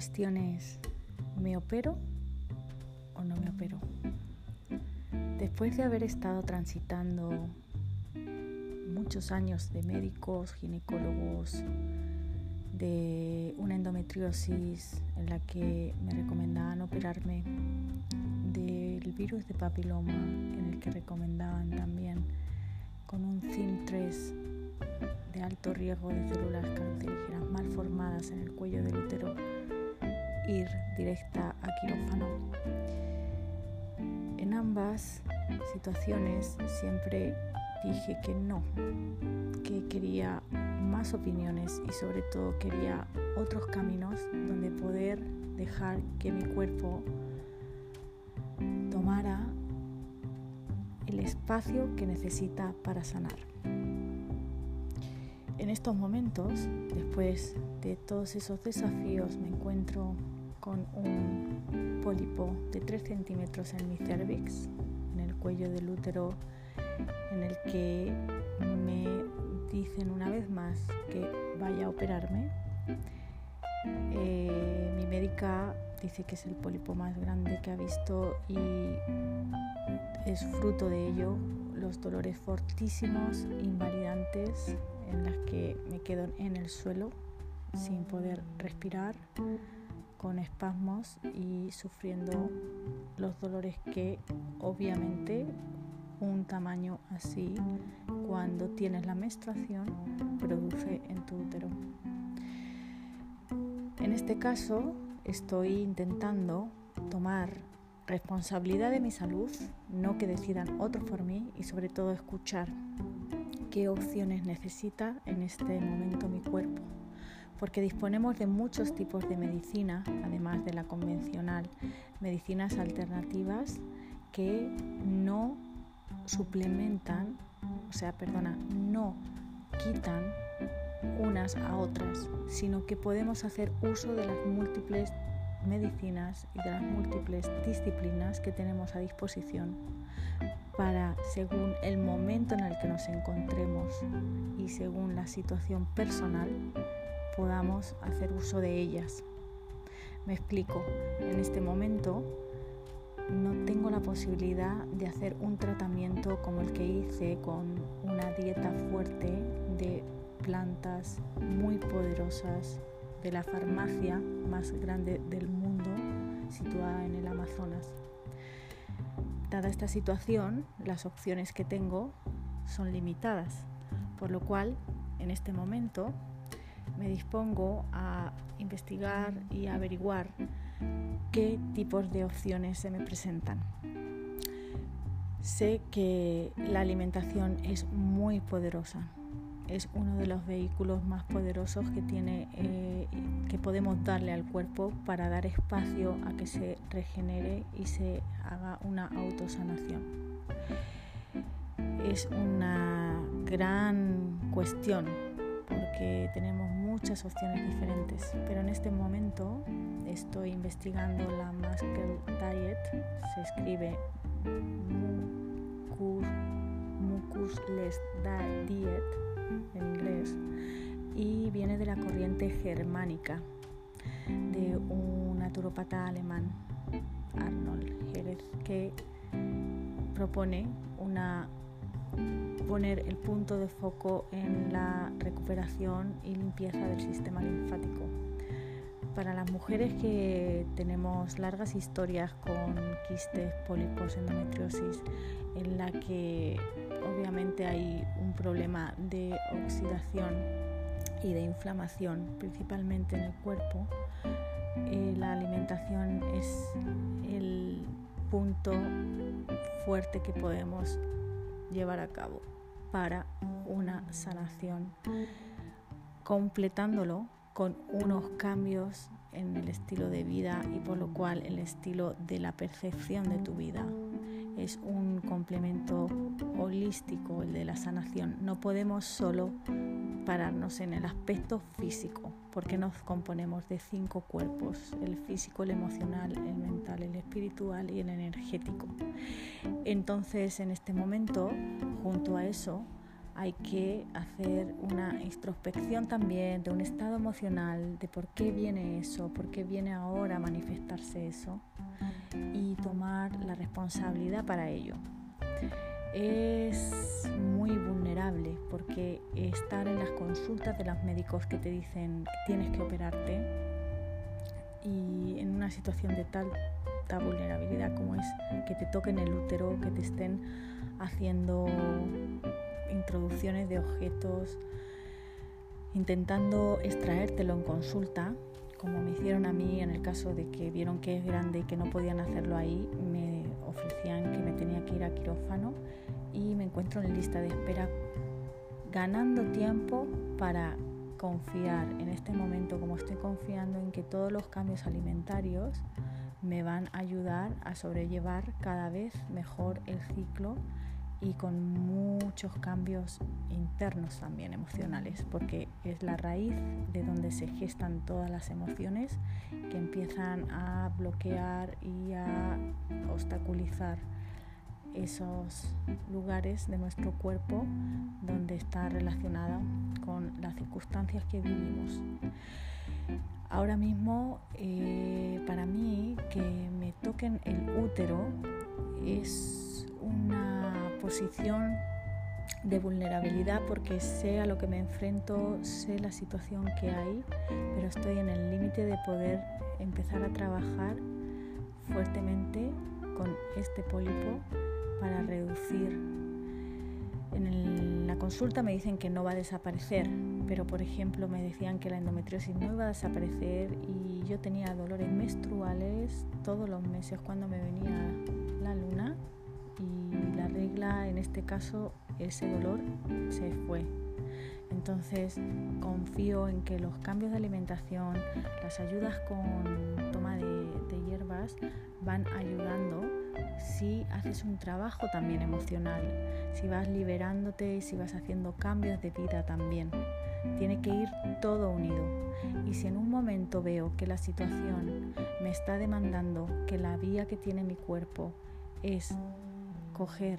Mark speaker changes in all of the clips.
Speaker 1: cuestión es, ¿me opero o no me opero? Después de haber estado transitando muchos años de médicos, ginecólogos, de una endometriosis en la que me recomendaban operarme, del virus de papiloma en el que recomendaban también con un CIM3 de alto riesgo de células cancerígenas mal formadas en el cuello del útero, ir directa a quirófano. En ambas situaciones siempre dije que no, que quería más opiniones y sobre todo quería otros caminos donde poder dejar que mi cuerpo tomara el espacio que necesita para sanar. En estos momentos, después de todos esos desafíos, me encuentro con un pólipo de 3 centímetros en mi cervix, en el cuello del útero, en el que me dicen una vez más que vaya a operarme. Eh, mi médica dice que es el pólipo más grande que ha visto y es fruto de ello los dolores fortísimos, invalidantes, en las que me quedo en el suelo sin poder respirar, con espasmos y sufriendo los dolores que obviamente un tamaño así cuando tienes la menstruación produce en tu útero. En este caso estoy intentando tomar responsabilidad de mi salud, no que decidan otros por mí y sobre todo escuchar qué opciones necesita en este momento mi cuerpo. Porque disponemos de muchos tipos de medicina, además de la convencional, medicinas alternativas que no suplementan, o sea, perdona, no quitan unas a otras, sino que podemos hacer uso de las múltiples medicinas y de las múltiples disciplinas que tenemos a disposición para, según el momento en el que nos encontremos y según la situación personal, podamos hacer uso de ellas. Me explico, en este momento no tengo la posibilidad de hacer un tratamiento como el que hice con una dieta fuerte de plantas muy poderosas de la farmacia más grande del mundo situada en el Amazonas. Dada esta situación, las opciones que tengo son limitadas, por lo cual en este momento me dispongo a investigar y averiguar qué tipos de opciones se me presentan. Sé que la alimentación es muy poderosa, es uno de los vehículos más poderosos que tiene eh, que podemos darle al cuerpo para dar espacio a que se regenere y se haga una autosanación. Es una gran cuestión porque tenemos muchas opciones diferentes, pero en este momento estoy investigando la Muscle Diet, se escribe Mucusless Diet en inglés y viene de la corriente germánica de un naturopata alemán, Arnold Jerez, que propone una poner el punto de foco en la recuperación y limpieza del sistema linfático. Para las mujeres que tenemos largas historias con quistes, pólipos, endometriosis, en la que obviamente hay un problema de oxidación y de inflamación, principalmente en el cuerpo, eh, la alimentación es el punto fuerte que podemos llevar a cabo para una sanación, completándolo con unos cambios en el estilo de vida y por lo cual el estilo de la percepción de tu vida es un complemento holístico el de la sanación. No podemos solo pararnos en el aspecto físico, porque nos componemos de cinco cuerpos, el físico, el emocional, el mental, el espiritual y el energético. Entonces, en este momento, junto a eso, hay que hacer una introspección también de un estado emocional, de por qué viene eso, por qué viene ahora a manifestarse eso y tomar la responsabilidad para ello. Es muy vulnerable porque estar en las consultas de los médicos que te dicen que tienes que operarte y en una situación de tal vulnerabilidad como es que te toquen el útero, que te estén haciendo introducciones de objetos, intentando extraértelo en consulta, como me hicieron a mí en el caso de que vieron que es grande y que no podían hacerlo ahí, me ofrecían que me tenía que ir a quirófano y me encuentro en lista de espera ganando tiempo para confiar en este momento como estoy confiando en que todos los cambios alimentarios me van a ayudar a sobrellevar cada vez mejor el ciclo y con muchos cambios internos también emocionales, porque es la raíz de donde se gestan todas las emociones que empiezan a bloquear y a obstaculizar esos lugares de nuestro cuerpo donde está relacionada con las circunstancias que vivimos. Ahora mismo, eh, para mí, que me toquen el útero es una posición de vulnerabilidad porque sé a lo que me enfrento, sé la situación que hay, pero estoy en el límite de poder empezar a trabajar fuertemente con este pólipo para reducir. En la consulta me dicen que no va a desaparecer, pero por ejemplo me decían que la endometriosis no iba a desaparecer y yo tenía dolores menstruales todos los meses cuando me venía la luna este caso ese dolor se fue. Entonces confío en que los cambios de alimentación, las ayudas con toma de, de hierbas van ayudando si haces un trabajo también emocional, si vas liberándote y si vas haciendo cambios de vida también. Tiene que ir todo unido. Y si en un momento veo que la situación me está demandando que la vía que tiene mi cuerpo es coger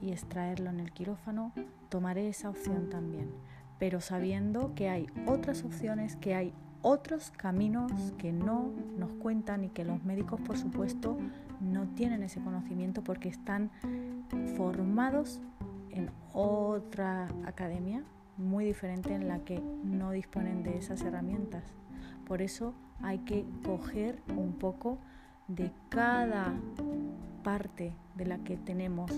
Speaker 1: y extraerlo en el quirófano, tomaré esa opción también. Pero sabiendo que hay otras opciones, que hay otros caminos que no nos cuentan y que los médicos, por supuesto, no tienen ese conocimiento porque están formados en otra academia muy diferente en la que no disponen de esas herramientas. Por eso hay que coger un poco de cada parte de la que tenemos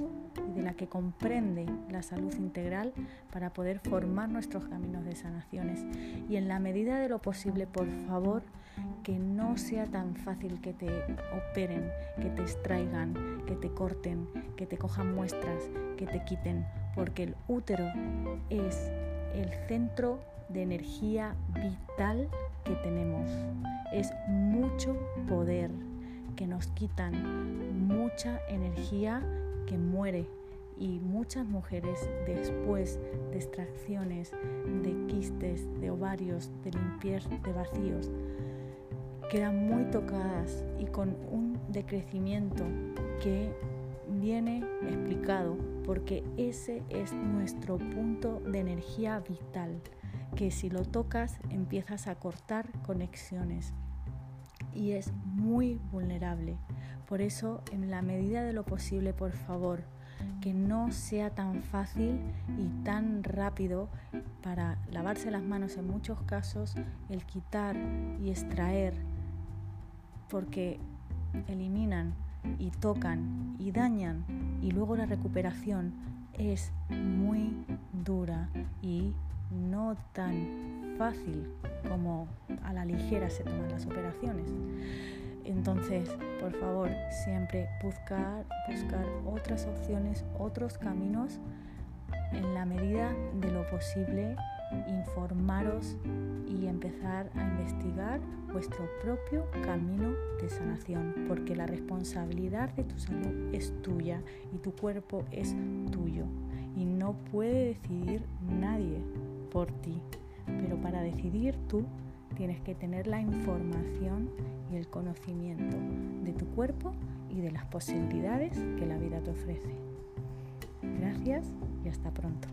Speaker 1: y de la que comprende la salud integral para poder formar nuestros caminos de sanaciones. Y en la medida de lo posible, por favor, que no sea tan fácil que te operen, que te extraigan, que te corten, que te cojan muestras, que te quiten, porque el útero es el centro de energía vital que tenemos. Es mucho poder que nos quitan mucha energía que muere y muchas mujeres después de extracciones de quistes, de ovarios, de limpieza, de vacíos, quedan muy tocadas y con un decrecimiento que viene explicado porque ese es nuestro punto de energía vital, que si lo tocas empiezas a cortar conexiones y es muy vulnerable. Por eso, en la medida de lo posible, por favor, que no sea tan fácil y tan rápido para lavarse las manos en muchos casos, el quitar y extraer, porque eliminan y tocan y dañan y luego la recuperación es muy dura y no tan fácil como a la ligera se toman las operaciones. Entonces, por favor, siempre buscar, buscar otras opciones, otros caminos en la medida de lo posible, informaros y empezar a investigar vuestro propio camino de sanación, porque la responsabilidad de tu salud es tuya y tu cuerpo es tuyo y no puede decidir nadie por ti. Pero para decidir tú tienes que tener la información y el conocimiento de tu cuerpo y de las posibilidades que la vida te ofrece. Gracias y hasta pronto.